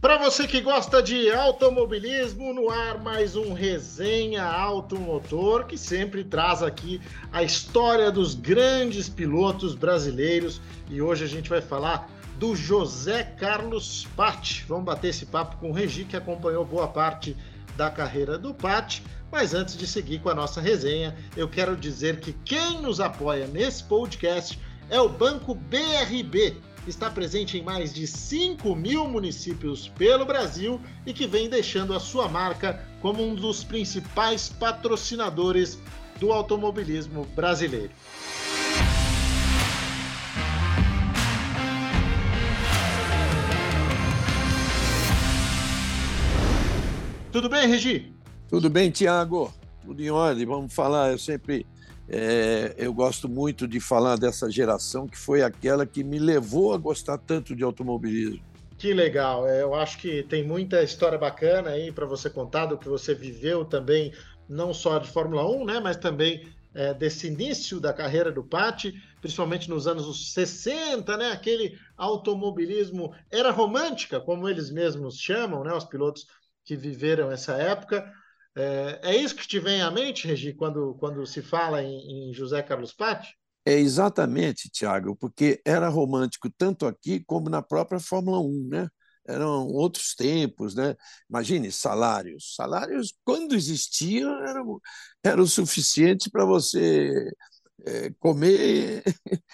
Para você que gosta de automobilismo, no ar mais um resenha automotor que sempre traz aqui a história dos grandes pilotos brasileiros e hoje a gente vai falar do José Carlos Patti. Vamos bater esse papo com o Regi que acompanhou boa parte da carreira do Patti. Mas antes de seguir com a nossa resenha, eu quero dizer que quem nos apoia nesse podcast é o Banco BRB está presente em mais de 5 mil municípios pelo Brasil e que vem deixando a sua marca como um dos principais patrocinadores do automobilismo brasileiro. Tudo bem, Regi? Tudo bem, Tiago. Tudo em ordem. Vamos falar. Eu sempre é, eu gosto muito de falar dessa geração que foi aquela que me levou a gostar tanto de automobilismo. Que legal! É, eu acho que tem muita história bacana aí para você contar do que você viveu também, não só de Fórmula 1, né, mas também é, desse início da carreira do Patti, principalmente nos anos 60, né, aquele automobilismo era romântica, como eles mesmos chamam, né, os pilotos que viveram essa época. É, é, isso que te vem à mente, Regi, quando, quando se fala em, em José Carlos Patti? É exatamente, Tiago, porque era romântico tanto aqui como na própria Fórmula 1, né? Eram outros tempos, né? Imagine salários. Salários, quando existiam, eram, era o suficiente para você é, comer,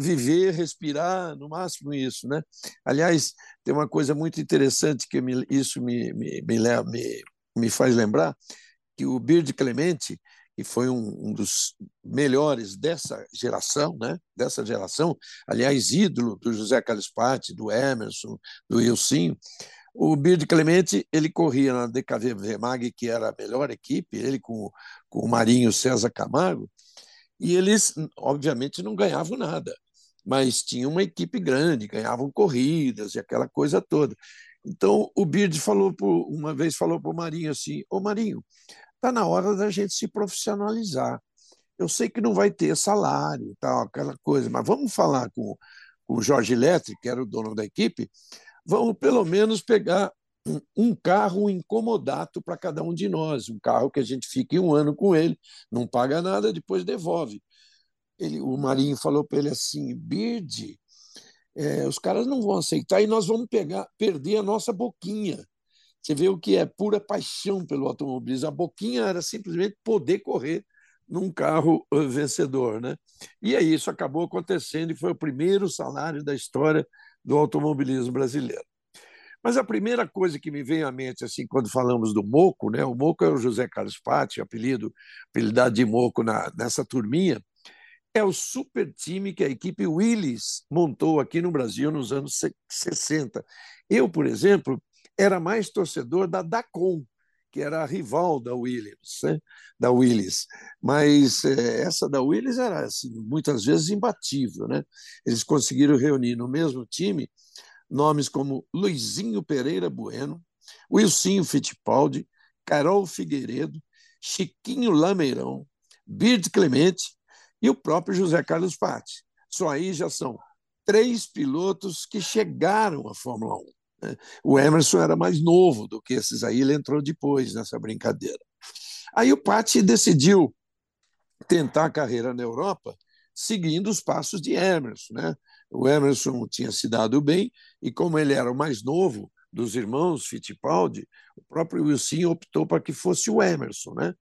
viver, respirar, no máximo isso, né? Aliás, tem uma coisa muito interessante que me, isso me, me, me, me me faz lembrar que o Bird Clemente, que foi um, um, dos melhores dessa geração, né? dessa geração, aliás, ídolo do José Carlos Patti, do Emerson, do Ilcinho, o Bird Clemente ele corria na DKV Mag, que era a melhor equipe, ele com, com o Marinho César Camargo, e eles, obviamente, não ganhavam nada, mas tinham uma equipe grande, ganhavam corridas e aquela coisa toda. Então, o Bird falou por, uma vez falou para o Marinho assim: Ô Marinho, está na hora da gente se profissionalizar. Eu sei que não vai ter salário, tal, aquela coisa, mas vamos falar com, com o Jorge Eletri, que era o dono da equipe, vamos pelo menos pegar um, um carro incomodato para cada um de nós, um carro que a gente fique um ano com ele, não paga nada, depois devolve. Ele, o Marinho falou para ele assim: Bird, é, os caras não vão aceitar e nós vamos pegar, perder a nossa boquinha. Você vê o que é pura paixão pelo automobilismo. A boquinha era simplesmente poder correr num carro eh, vencedor, né? E aí isso acabou acontecendo e foi o primeiro salário da história do automobilismo brasileiro. Mas a primeira coisa que me veio à mente assim quando falamos do Moco, né? O Moco é o José Carlos Patti, apelido apelidado de Moco na, nessa turminha é o super time que a equipe Willis montou aqui no Brasil nos anos 60. Eu, por exemplo, era mais torcedor da Dacon, que era a rival da Williams, né? da Willis. Mas é, essa da Willis era assim, muitas vezes imbatível. Né? Eles conseguiram reunir no mesmo time nomes como Luizinho Pereira Bueno, Wilsinho Fittipaldi, Carol Figueiredo, Chiquinho Lameirão, Bird Clemente e o próprio José Carlos Patti. Só aí já são três pilotos que chegaram à Fórmula 1. Né? O Emerson era mais novo do que esses aí, ele entrou depois nessa brincadeira. Aí o Patti decidiu tentar a carreira na Europa seguindo os passos de Emerson. Né? O Emerson tinha se dado bem e, como ele era o mais novo dos irmãos Fittipaldi, o próprio Wilson optou para que fosse o Emerson. Né?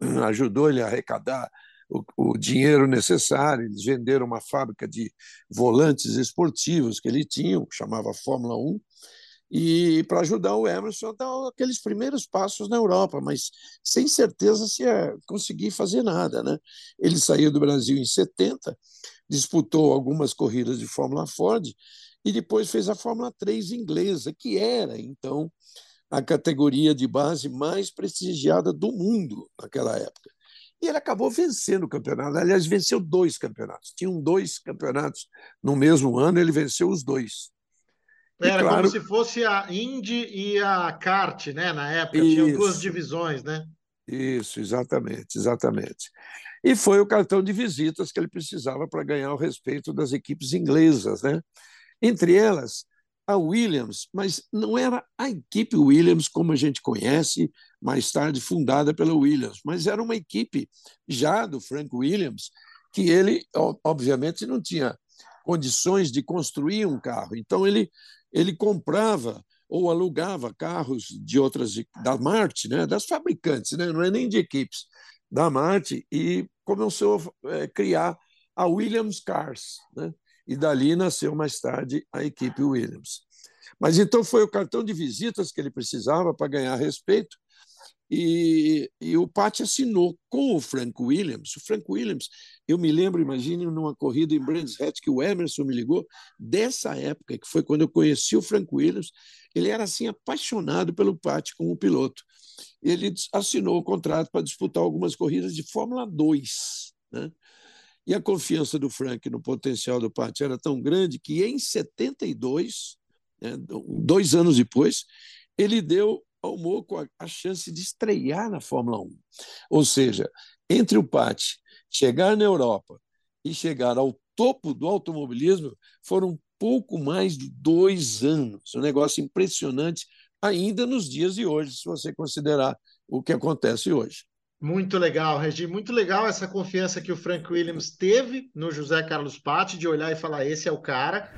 Ajudou ele a arrecadar o, o, dinheiro necessário. Eles venderam uma fábrica de volantes esportivos que ele tinha, que chamava Fórmula 1, e para ajudar o Emerson a dar aqueles primeiros passos na Europa, mas sem certeza se ia conseguir fazer nada. Né? Ele saiu do Brasil em 70, disputou algumas corridas de Fórmula Ford e depois fez a Fórmula 3 inglesa, que era então a categoria de base mais prestigiada do mundo naquela época. E ele acabou vencendo o campeonato. Aliás, venceu dois campeonatos. Tinham dois campeonatos no mesmo ano, ele venceu os dois. Era claro, como se fosse a Indy e a Kart, né? Na época, isso, tinham duas divisões, né? Isso, exatamente, exatamente. E foi o cartão de visitas que ele precisava para ganhar o respeito das equipes inglesas, né? Entre elas, a Williams, mas não era a equipe Williams como a gente conhece, mais tarde fundada pela Williams, mas era uma equipe já do Frank Williams, que ele, obviamente, não tinha condições de construir um carro. Então, ele, ele comprava ou alugava carros de outras, da Marte, né, das fabricantes, né, não é nem de equipes, da Marte, e começou a é, criar a Williams Cars. Né? E dali nasceu mais tarde a equipe Williams. Mas então foi o cartão de visitas que ele precisava para ganhar respeito, e, e, o Pat assinou com o Frank Williams. O Frank Williams, eu me lembro, imagine, numa corrida em Brands Hatch que o Emerson me ligou, dessa época, que foi quando eu conheci o Frank Williams, ele era assim apaixonado pelo Pat como piloto. Ele assinou o contrato para disputar algumas corridas de Fórmula 2. Né? E a confiança do Frank no potencial do Pat era tão grande que em 72, né, dois anos depois, ele deu ao Moco a, a chance de estrear na Fórmula 1. Ou seja, entre o Pat chegar na Europa e chegar ao topo do automobilismo foram pouco mais de dois anos. Um negócio impressionante ainda nos dias de hoje, se você considerar o que acontece hoje. Muito legal, Regi. Muito legal essa confiança que o Frank Williams teve no José Carlos Patti de olhar e falar: esse é o cara.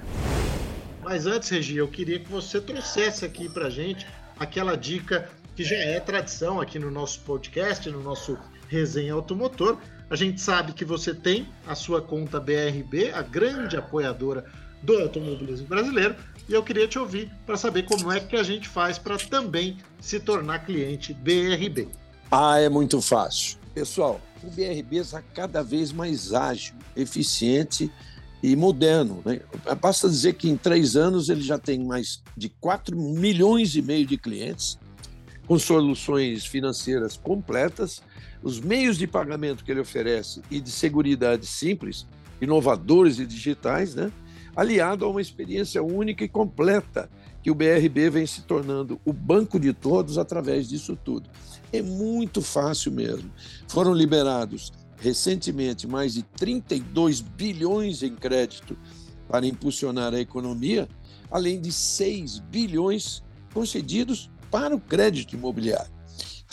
Mas antes, Regi, eu queria que você trouxesse aqui para gente aquela dica que já é tradição aqui no nosso podcast, no nosso Resenha Automotor. A gente sabe que você tem a sua conta BRB, a grande apoiadora do automobilismo brasileiro, e eu queria te ouvir para saber como é que a gente faz para também se tornar cliente BRB. Ah, é muito fácil. Pessoal, o BRB está cada vez mais ágil, eficiente e moderno. Né? Basta dizer que em três anos ele já tem mais de 4 milhões e meio de clientes, com soluções financeiras completas, os meios de pagamento que ele oferece e de segurança simples, inovadores e digitais, né? Aliado a uma experiência única e completa que o BRB vem se tornando o banco de todos através disso tudo. É muito fácil mesmo. Foram liberados recentemente mais de 32 bilhões em crédito para impulsionar a economia, além de 6 bilhões concedidos para o crédito imobiliário.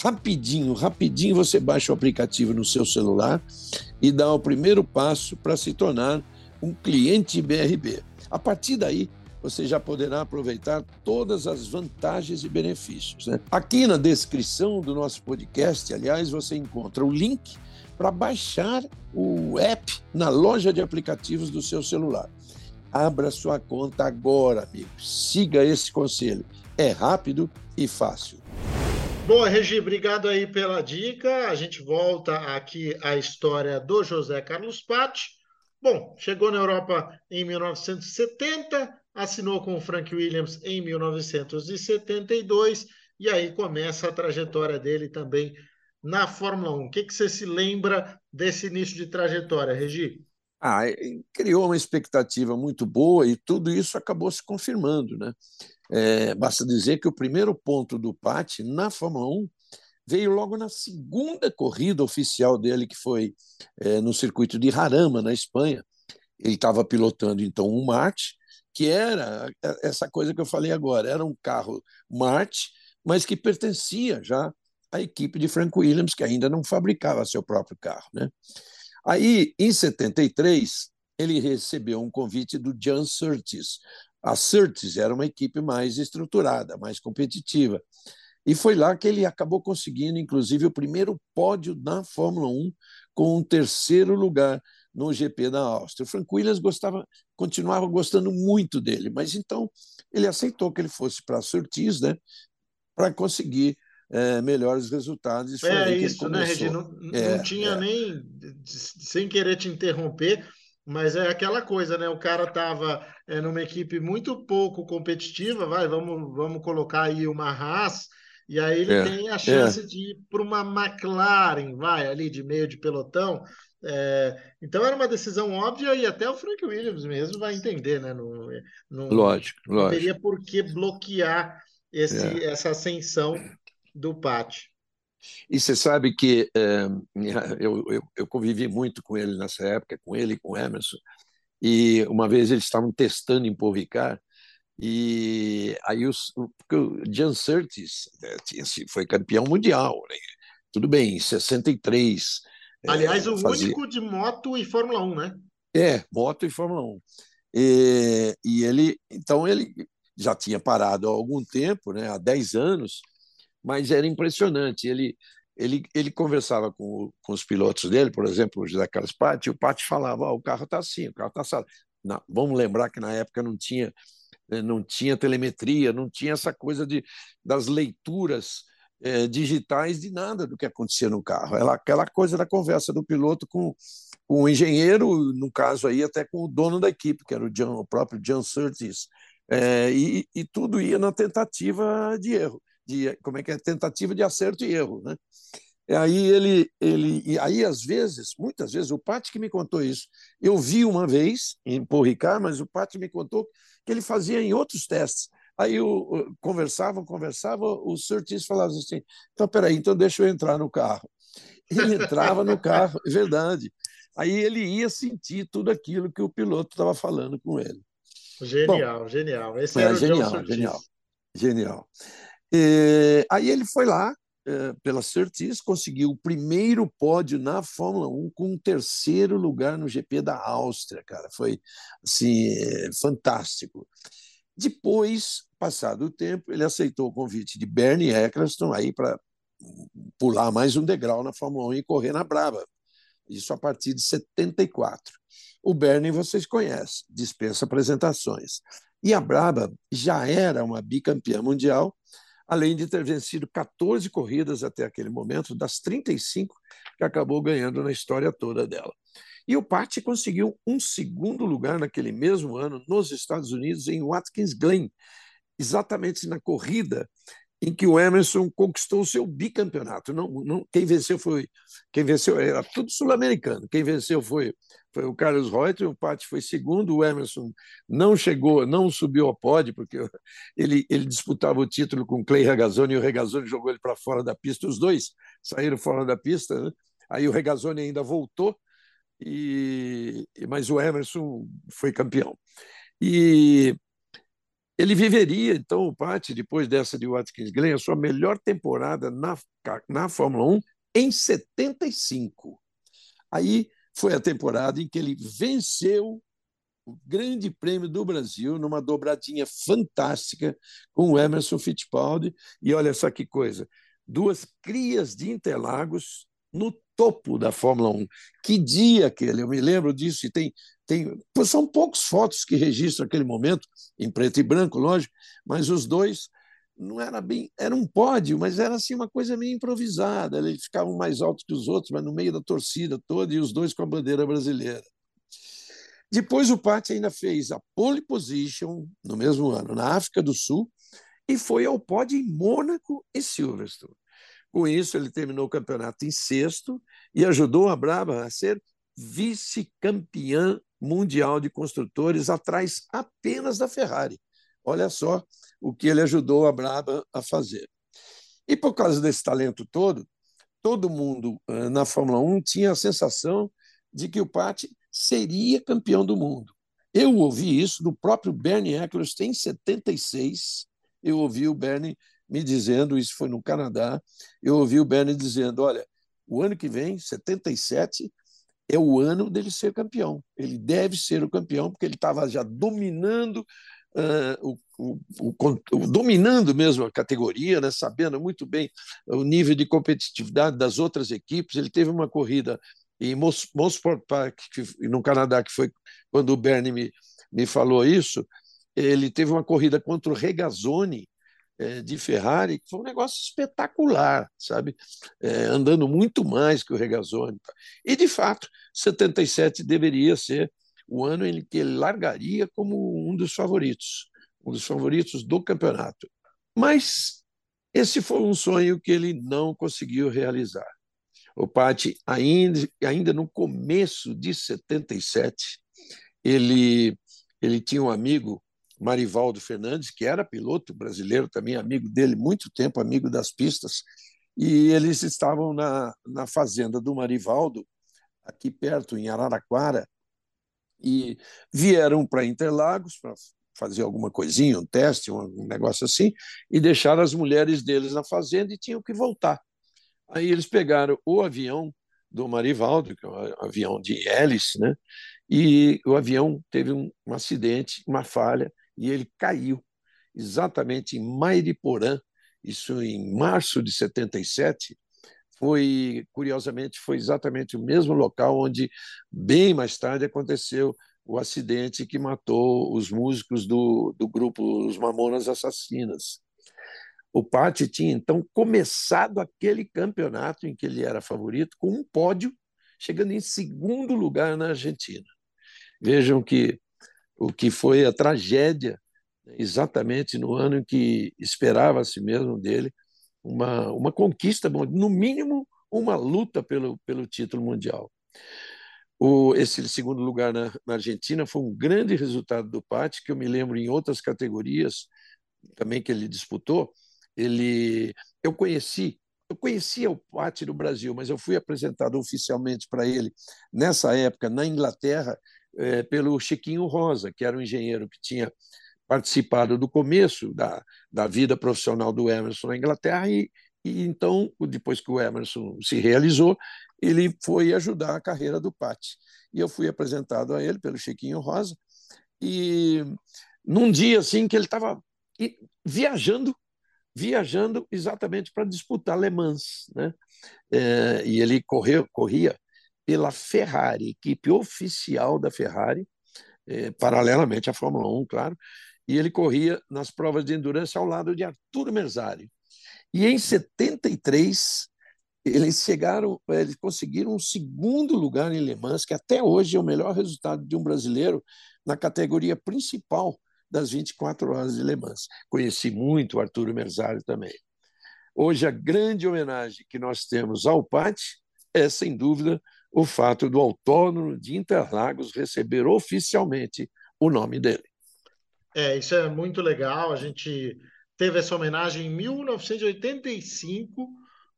Rapidinho, rapidinho você baixa o aplicativo no seu celular e dá o primeiro passo para se tornar um cliente BRB. A partir daí, você já poderá aproveitar todas as vantagens e benefícios. Né? Aqui na descrição do nosso podcast, aliás, você encontra o link para baixar o app na loja de aplicativos do seu celular. Abra sua conta agora, amigo. Siga esse conselho. É rápido e fácil. Boa, Regi, obrigado aí pela dica. A gente volta aqui à história do José Carlos Patti. Bom, chegou na Europa em 1970, assinou com o Frank Williams em 1972 e aí começa a trajetória dele também na Fórmula 1. O que, que você se lembra desse início de trajetória, Regi? Ah, criou uma expectativa muito boa e tudo isso acabou se confirmando. Né? É, basta dizer que o primeiro ponto do Patti na Fórmula 1 veio logo na segunda corrida oficial dele, que foi é, no circuito de Jarama, na Espanha. Ele estava pilotando então um Marte, que era essa coisa que eu falei agora, era um carro Marte, mas que pertencia já a equipe de Frank Williams, que ainda não fabricava seu próprio carro. Né? Aí, em 73, ele recebeu um convite do John Surtees. A Surtees era uma equipe mais estruturada, mais competitiva. E foi lá que ele acabou conseguindo, inclusive, o primeiro pódio na Fórmula 1, com um terceiro lugar no GP da Áustria. O Frank Williams gostava, continuava gostando muito dele, mas então ele aceitou que ele fosse para a Surtees, né, para conseguir é, melhores resultados. é isso, né, Regi? Não, é, não tinha é. nem, sem querer te interromper, mas é aquela coisa, né? O cara estava é, numa equipe muito pouco competitiva, vai, vamos, vamos colocar aí uma Haas, e aí ele é, tem a chance é. de ir para uma McLaren, vai, ali de meio de pelotão. É, então era uma decisão óbvia e até o Frank Williams mesmo vai entender, né? Não, não, lógico, não lógico. teria por que bloquear esse, é. essa ascensão do Pati. E você sabe que é, eu, eu, eu, convivi muito com ele nessa época, com ele e com o Emerson, e uma vez eles estavam testando em Povicar, E aí os, porque o Jan Surtees né, foi campeão mundial, né? tudo bem, em 63. Aliás, é, o fazia... único de moto e Fórmula 1, né? É, moto e Fórmula 1. E, e ele, então, ele já tinha parado há algum tempo, né, há 10 anos, mas era impressionante. Ele, ele, ele conversava com, com os pilotos dele, por exemplo, o José Carlos Patti, e o Patti falava: oh, o carro está assim, o carro está assado. Não, vamos lembrar que na época não tinha, não tinha telemetria, não tinha essa coisa de, das leituras é, digitais de nada do que acontecia no carro. Ela, aquela coisa da conversa do piloto com, com o engenheiro, no caso aí até com o dono da equipe, que era o, John, o próprio John Surtees, é, e, e, tudo ia na tentativa de erro, de como é que é tentativa de acerto e erro, né? E aí ele, ele, e aí às vezes, muitas vezes, o Pati que me contou isso. Eu vi uma vez em Ricard, mas o Pati me contou que ele fazia em outros testes. Aí o, conversavam, conversavam, o Surtees falava assim: então peraí, então deixa eu entrar no carro. Ele entrava no carro, é verdade. Aí ele ia sentir tudo aquilo que o piloto estava falando com ele. Genial, Bom, genial. Esse é, genial, genial, genial. E, aí ele foi lá pela Surtees, conseguiu o primeiro pódio na Fórmula 1 com um terceiro lugar no GP da Áustria, cara. Foi assim, é, fantástico. Depois, passado o tempo, ele aceitou o convite de Bernie Eccleston aí para pular mais um degrau na Fórmula 1 e correr na Braba. Isso a partir de 74. O Bernie vocês conhecem, dispensa apresentações. E a Braba já era uma bicampeã mundial, além de ter vencido 14 corridas até aquele momento, das 35 que acabou ganhando na história toda dela. E o Patti conseguiu um segundo lugar naquele mesmo ano nos Estados Unidos, em Watkins Glen, exatamente na corrida em que o Emerson conquistou o seu bicampeonato. Não, não, quem venceu foi quem venceu era tudo sul-americano. Quem venceu foi foi o Carlos Reuter, o Patti foi segundo, o Emerson não chegou, não subiu ao pódio porque ele, ele disputava o título com o Clay Regazzoni e o Regazzoni jogou ele para fora da pista. Os dois saíram fora da pista. Né? Aí o Regazzoni ainda voltou e mas o Emerson foi campeão. E ele viveria, então, o Patti, depois dessa de Watkins Glen, a sua melhor temporada na, na Fórmula 1 em 75. Aí foi a temporada em que ele venceu o Grande Prêmio do Brasil numa dobradinha fantástica com o Emerson Fittipaldi. E olha só que coisa: duas crias de Interlagos no topo da Fórmula 1. Que dia aquele, eu me lembro disso, e tem, tem, são poucas fotos que registram aquele momento, em preto e branco, lógico, mas os dois não era bem, era um pódio, mas era assim uma coisa meio improvisada, eles ficavam mais altos que os outros, mas no meio da torcida toda, e os dois com a bandeira brasileira. Depois o Patti ainda fez a pole position no mesmo ano na África do Sul e foi ao pódio em Mônaco e Silverstone. Com isso, ele terminou o campeonato em sexto e ajudou a Braba a ser vice-campeã mundial de construtores, atrás apenas da Ferrari. Olha só o que ele ajudou a Braba a fazer. E por causa desse talento todo, todo mundo eh, na Fórmula 1 tinha a sensação de que o Patti seria campeão do mundo. Eu ouvi isso do próprio Bernie Eccleston em 76. Eu ouvi o Bernie me dizendo, isso foi no Canadá, eu ouvi o Bernie dizendo: olha, o ano que vem, 77, é o ano dele ser campeão. Ele deve ser o campeão, porque ele estava já dominando. Uh, o, o, o, dominando mesmo a categoria, né, sabendo muito bem o nível de competitividade das outras equipes. Ele teve uma corrida em Mosport Park, no Canadá, que foi quando o Bernie me, me falou isso. Ele teve uma corrida contra o Regazzoni, de Ferrari, que foi um negócio espetacular, sabe? É, andando muito mais que o Regazzoni. E, de fato, 77 deveria ser o ano em que ele largaria como um dos favoritos, um dos favoritos do campeonato. Mas esse foi um sonho que ele não conseguiu realizar. O Patti, ainda, ainda no começo de 77, ele, ele tinha um amigo Marivaldo Fernandes, que era piloto brasileiro também, amigo dele, muito tempo, amigo das pistas, e eles estavam na, na fazenda do Marivaldo, aqui perto, em Araraquara, e vieram para Interlagos fazer alguma coisinha, um teste, um negócio assim, e deixaram as mulheres deles na fazenda e tinham que voltar. Aí eles pegaram o avião do Marivaldo, que é um avião de hélice, né? e o avião teve um, um acidente, uma falha, e ele caiu exatamente em Mairiporã, isso em março de 77, foi, curiosamente, foi exatamente o mesmo local onde, bem mais tarde, aconteceu o acidente que matou os músicos do, do grupo Os Mamonas Assassinas. O Patti tinha, então, começado aquele campeonato em que ele era favorito com um pódio, chegando em segundo lugar na Argentina. Vejam que o que foi a tragédia, exatamente no ano em que esperava-se mesmo dele uma, uma conquista, no mínimo uma luta pelo, pelo título mundial. O, esse segundo lugar na, na, Argentina foi um grande resultado do Patti, que eu me lembro em outras categorias também que ele disputou. Ele, eu conheci, eu conhecia o Patti no Brasil, mas eu fui apresentado oficialmente para ele nessa época na Inglaterra é, pelo Chiquinho Rosa, que era um engenheiro que tinha participado do começo da, da vida profissional do Emerson na Inglaterra e, e então, depois que o Emerson se realizou, ele foi ajudar a carreira do Patti. E eu fui apresentado a ele pelo Chiquinho Rosa, e num dia assim que ele estava viajando, viajando exatamente para disputar Le Mans, né? É, e ele correu, corria pela Ferrari, equipe oficial da Ferrari, é, paralelamente à Fórmula 1, claro, e ele corria nas provas de endurance ao lado de Arturo Merzari. E em 73, eles chegaram, eles conseguiram um segundo lugar em Le Mans, que até hoje é o melhor resultado de um brasileiro na categoria principal das 24 horas de Le Mans. Conheci muito o Arturo Merzari também. Hoje, a grande homenagem que nós temos ao Pati é, sem dúvida, o fato do Autódromo de Interlagos receber oficialmente o nome dele. É, isso é muito legal. A gente teve essa homenagem em 1985,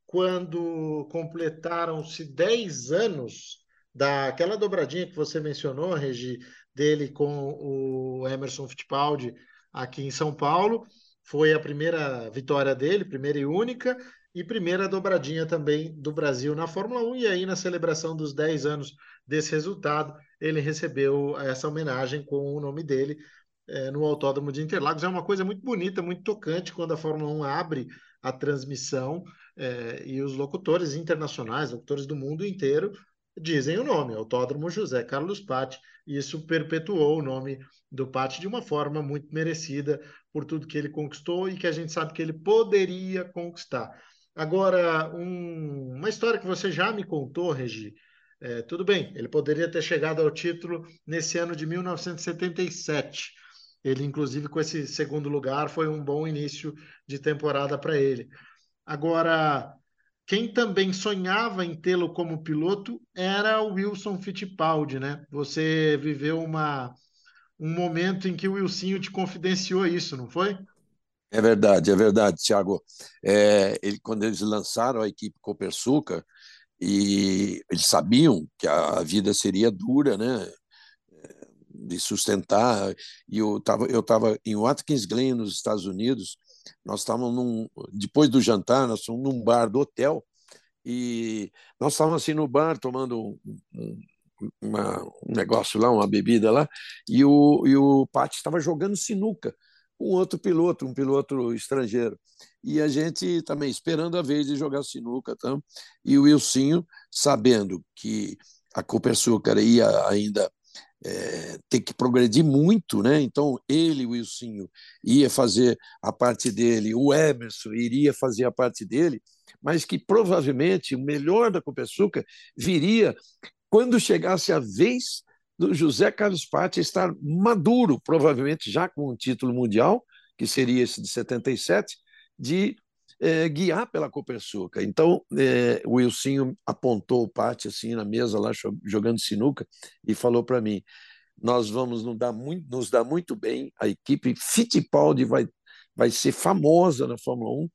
quando completaram-se 10 anos daquela dobradinha que você mencionou, Regi, dele com o Emerson Fittipaldi aqui em São Paulo. Foi a primeira vitória dele, primeira e única, e primeira dobradinha também do Brasil na Fórmula 1. E aí, na celebração dos 10 anos desse resultado, ele recebeu essa homenagem com o nome dele, é, no Autódromo de Interlagos. É uma coisa muito bonita, muito tocante quando a Fórmula 1 abre a transmissão é, e os locutores internacionais, locutores do mundo inteiro, dizem o nome, Autódromo José Carlos Patti, isso perpetuou o nome do Patti de uma forma muito merecida por tudo que ele conquistou e que a gente sabe que ele poderia conquistar. Agora, um, uma história que você já me contou, Regi, é, tudo bem, ele poderia ter chegado ao título nesse ano de 1977, ele, inclusive, com esse segundo lugar, foi um bom início de temporada para ele. Agora, quem também sonhava em tê-lo como piloto era o Wilson Fittipaldi, né? Você viveu uma, um momento em que o Wilsinho te confidenciou isso, não foi? É verdade, é verdade, Thiago. É, ele, quando eles lançaram a equipe Copersuca, e eles sabiam que a vida seria dura, né? de sustentar. E eu estava eu tava em Watkins Glen, nos Estados Unidos. Nós estávamos num, depois do jantar, nós estávamos num bar do hotel e nós estávamos assim no bar tomando um, uma, um negócio lá, uma bebida lá, e o, e o Pati estava jogando sinuca com outro piloto, um piloto estrangeiro. E a gente também esperando a vez de jogar sinuca. Tá? E o Wilsinho, sabendo que a Copersucar ia ainda é, ter que progredir muito, né? Então ele, o Wilsinho, ia fazer a parte dele, o Emerson iria fazer a parte dele, mas que provavelmente o melhor da Copersuca viria quando chegasse a vez do José Carlos Patti estar maduro, provavelmente já com um título mundial, que seria esse de 77, de é, guiar pela Copersuca. Então, é, o Wilsinho apontou o Pati assim na mesa lá jogando sinuca e falou para mim: nós vamos nos dar, muito, nos dar muito bem, a equipe Fittipaldi vai, vai ser famosa na Fórmula 1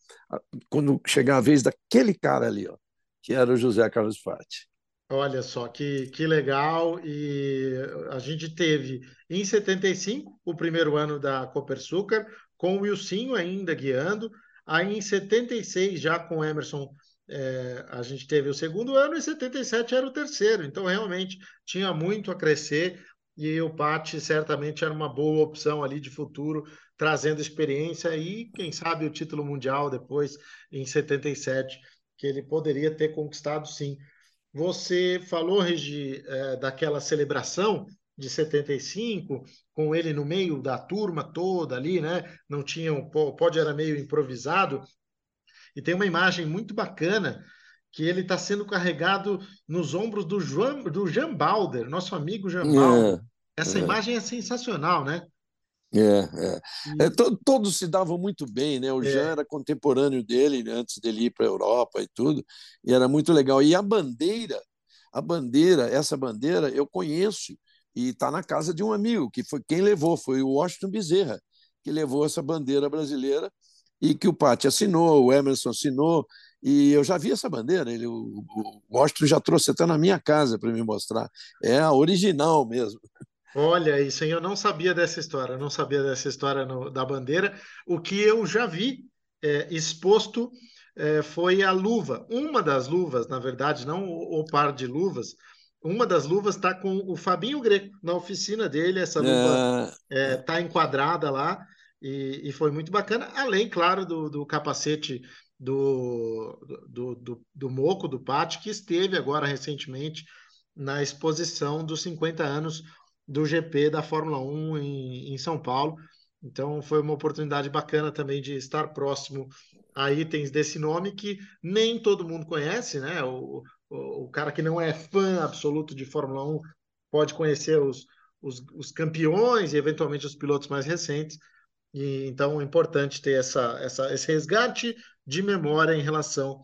quando chegar a vez daquele cara ali, ó, que era o José Carlos Patti. Olha só que, que legal. E a gente teve em 75 o primeiro ano da Copersucar, com o Wilsinho ainda guiando. Aí em 76, já com o Emerson, é, a gente teve o segundo ano, e 77 era o terceiro. Então, realmente, tinha muito a crescer. E o Pati certamente era uma boa opção ali de futuro, trazendo experiência e, quem sabe, o título mundial depois, em 77, que ele poderia ter conquistado sim. Você falou, Regi, é, daquela celebração de 75, com ele no meio da turma toda ali, né? Não tinha um pode era meio improvisado. E tem uma imagem muito bacana que ele está sendo carregado nos ombros do João, do Jean Balder, nosso amigo Jean Balder. É, Essa é. imagem é sensacional, né? É, é. é to, todos se davam muito bem, né? O é. Jean era contemporâneo dele né? antes dele ir para a Europa e tudo, e era muito legal. E a bandeira, a bandeira, essa bandeira eu conheço e está na casa de um amigo que foi quem levou, foi o Washington Bezerra que levou essa bandeira brasileira e que o Pati assinou, o Emerson assinou, e eu já vi essa bandeira, ele, o, o Washington já trouxe até na minha casa para me mostrar. É a original mesmo. Olha, isso aí eu não sabia dessa história, não sabia dessa história no, da bandeira. O que eu já vi é, exposto é, foi a luva. Uma das luvas, na verdade, não o, o par de luvas, uma das luvas está com o Fabinho Greco na oficina dele. Essa luva está é... é tá enquadrada lá e, e, foi muito bacana. Além, claro, do, do capacete do, do, do, do Moco, do Pátio, que esteve agora recentemente na exposição dos 50 anos do GP da Fórmula 1 em, em São Paulo. Então foi uma oportunidade bacana também de estar próximo a itens desse nome que nem todo mundo conhece, né? O, o, o cara que não é fã absoluto de Fórmula 1 pode conhecer os, os, os campeões e eventualmente os pilotos mais recentes. E, então é importante ter essa, essa, esse resgate de memória em relação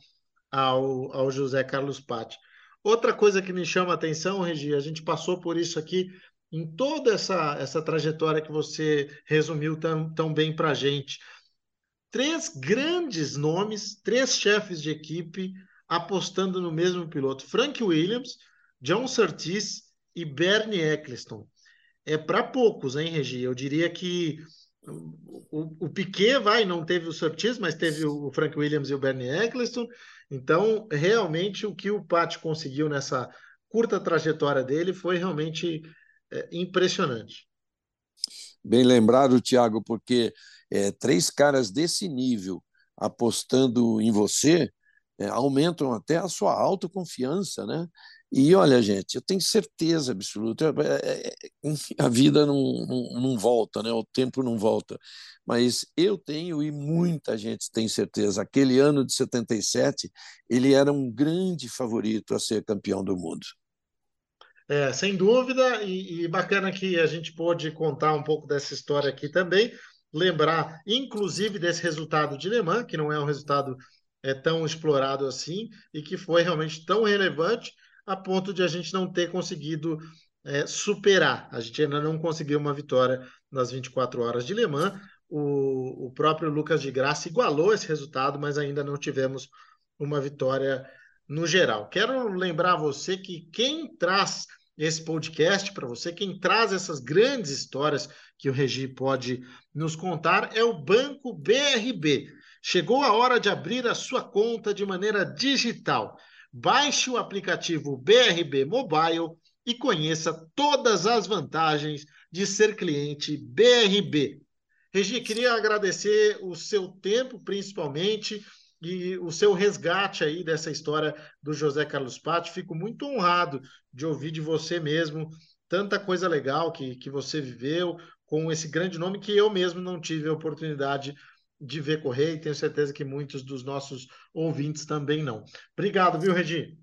ao, ao José Carlos Patti. Outra coisa que me chama a atenção, Regi, a gente passou por isso aqui em toda essa, essa trajetória que você resumiu tão, tão bem para a gente. Três grandes nomes, três chefes de equipe apostando no mesmo piloto: Frank Williams, John Surtees e Bernie Eccleston. É para poucos, hein, Regi? Eu diria que o, o Piquet vai, não teve o Surtees, mas teve o Frank Williams e o Bernie Eccleston. Então, realmente, o que o Pat conseguiu nessa curta trajetória dele foi realmente é, impressionante. Bem lembrado, Tiago, porque é, três caras desse nível apostando em você é, aumentam até a sua autoconfiança, né? E olha, gente, eu tenho certeza absoluta, é, é, a vida não, não, não, volta, né? o tempo não volta, mas eu tenho e muita gente tem certeza. Aquele ano de 77, ele era um grande favorito a ser campeão do mundo. É, sem dúvida, e, e, bacana que a gente pôde contar um pouco dessa história aqui também, lembrar, inclusive, desse resultado de Le Mans, que não é um resultado é, tão explorado assim, e que foi realmente tão relevante a ponto de a gente não ter conseguido é, superar. A gente ainda não conseguiu uma vitória nas 24 horas de Le Mans. O, o próprio Lucas de Graça igualou esse resultado, mas ainda não tivemos uma vitória no geral. Quero lembrar você que quem traz esse podcast para você. Quem traz essas grandes histórias que o Regi pode nos contar é o Banco BRB. Chegou a hora de abrir a sua conta de maneira digital. Baixe o aplicativo BRB Mobile e conheça todas as vantagens de ser cliente BRB. Regi, queria agradecer o seu tempo, principalmente, e o seu resgate aí dessa história do José Carlos Patti. Fico muito honrado de ouvir de você mesmo tanta coisa legal que, que você viveu com esse grande nome que eu mesmo não tive a oportunidade de ver correr e tenho certeza que muitos dos nossos ouvintes também não. Obrigado, viu, Regi?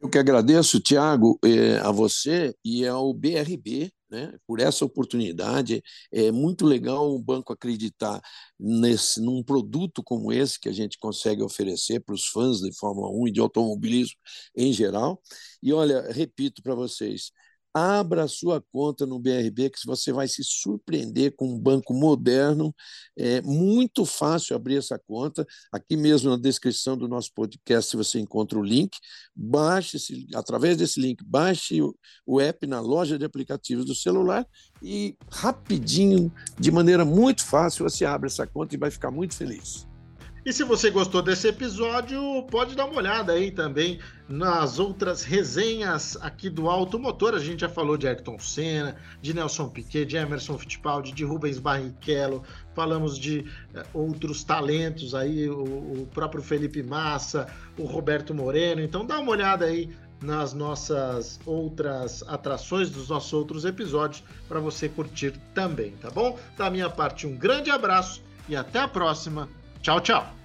Eu que agradeço, Tiago, eh, a você e ao BRB né, por essa oportunidade. É muito legal o banco acreditar nesse, num produto como esse que a gente consegue oferecer para os fãs de Fórmula 1 e de automobilismo em geral. E olha, repito para vocês, abra a sua conta no BRB, que você vai se surpreender com um banco moderno. É muito fácil abrir essa conta. Aqui mesmo na descrição do nosso podcast você encontra o link. Baixe, esse, através desse link, baixe o app na loja de aplicativos do celular e rapidinho, de maneira muito fácil, você abre essa conta e vai ficar muito feliz. E se você gostou desse episódio, pode dar uma olhada aí também nas outras resenhas aqui do Automotor. A gente já falou de Ayrton Senna, de Nelson Piquet, de Emerson Fittipaldi, de Rubens Barrichello, falamos de uh, outros talentos aí, o, o próprio Felipe Massa, o Roberto Moreno. Então dá uma olhada aí nas nossas outras atrações, dos nossos outros episódios, para você curtir também, tá bom? Da minha parte, um grande abraço e até a próxima. Tchau, tchau.